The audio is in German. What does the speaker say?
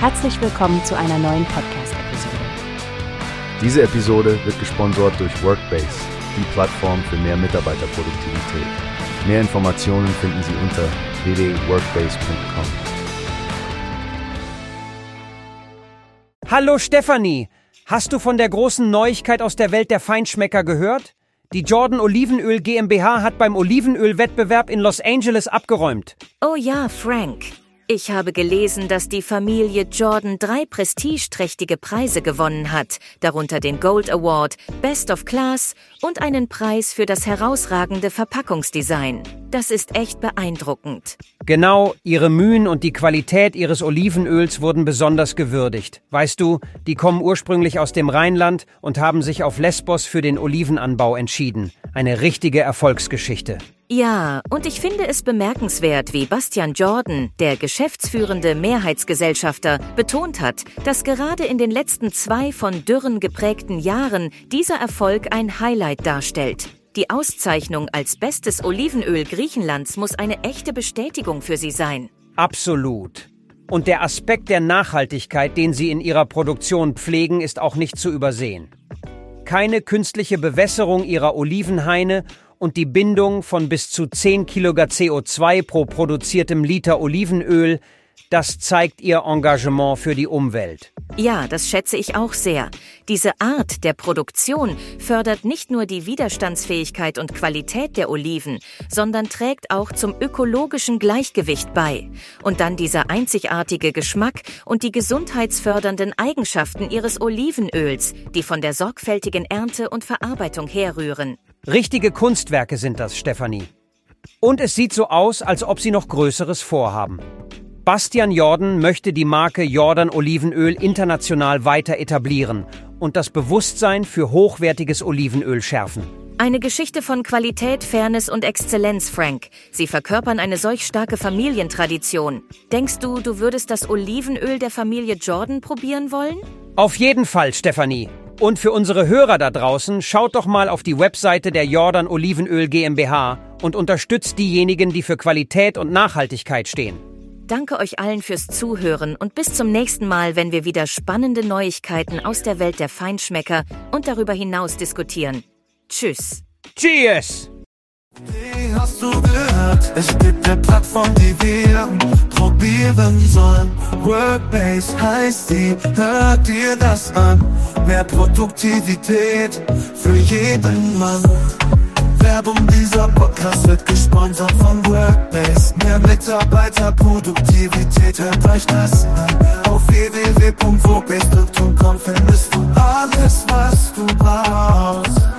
Herzlich willkommen zu einer neuen Podcast-Episode. Diese Episode wird gesponsert durch Workbase, die Plattform für mehr Mitarbeiterproduktivität. Mehr Informationen finden Sie unter www.workbase.com. Hallo Stefanie, hast du von der großen Neuigkeit aus der Welt der Feinschmecker gehört? Die Jordan Olivenöl GmbH hat beim Olivenölwettbewerb in Los Angeles abgeräumt. Oh ja, Frank. Ich habe gelesen, dass die Familie Jordan drei prestigeträchtige Preise gewonnen hat, darunter den Gold Award, Best of Class und einen Preis für das herausragende Verpackungsdesign. Das ist echt beeindruckend. Genau, ihre Mühen und die Qualität ihres Olivenöls wurden besonders gewürdigt. Weißt du, die kommen ursprünglich aus dem Rheinland und haben sich auf Lesbos für den Olivenanbau entschieden. Eine richtige Erfolgsgeschichte. Ja, und ich finde es bemerkenswert, wie Bastian Jordan, der geschäftsführende Mehrheitsgesellschafter, betont hat, dass gerade in den letzten zwei von Dürren geprägten Jahren dieser Erfolg ein Highlight darstellt. Die Auszeichnung als bestes Olivenöl Griechenlands muss eine echte Bestätigung für sie sein. Absolut. Und der Aspekt der Nachhaltigkeit, den sie in ihrer Produktion pflegen, ist auch nicht zu übersehen. Keine künstliche Bewässerung ihrer Olivenhaine und die Bindung von bis zu 10 Kilogramm CO2 pro produziertem Liter Olivenöl, das zeigt ihr Engagement für die Umwelt. Ja, das schätze ich auch sehr. Diese Art der Produktion fördert nicht nur die Widerstandsfähigkeit und Qualität der Oliven, sondern trägt auch zum ökologischen Gleichgewicht bei. Und dann dieser einzigartige Geschmack und die gesundheitsfördernden Eigenschaften ihres Olivenöls, die von der sorgfältigen Ernte und Verarbeitung herrühren. Richtige Kunstwerke sind das, Stefanie. Und es sieht so aus, als ob sie noch Größeres vorhaben. Bastian Jordan möchte die Marke Jordan Olivenöl international weiter etablieren und das Bewusstsein für hochwertiges Olivenöl schärfen. Eine Geschichte von Qualität, Fairness und Exzellenz, Frank. Sie verkörpern eine solch starke Familientradition. Denkst du, du würdest das Olivenöl der Familie Jordan probieren wollen? Auf jeden Fall, Stefanie. Und für unsere Hörer da draußen, schaut doch mal auf die Webseite der Jordan Olivenöl GmbH und unterstützt diejenigen, die für Qualität und Nachhaltigkeit stehen. Danke euch allen fürs Zuhören und bis zum nächsten Mal, wenn wir wieder spannende Neuigkeiten aus der Welt der Feinschmecker und darüber hinaus diskutieren. Tschüss. Cheers! Die hast du gehört? Es gibt eine Plattform, die wir probieren sollen. Workbase heißt die, hört dir das an. Mehr Produktivität für jeden Mann. Werbung dieser Podcast wird gesponsert von Workbase. Mehr Mitarbeiterproduktivität, hört euch das an. Auf www.workbase.com findest du alles, was du brauchst.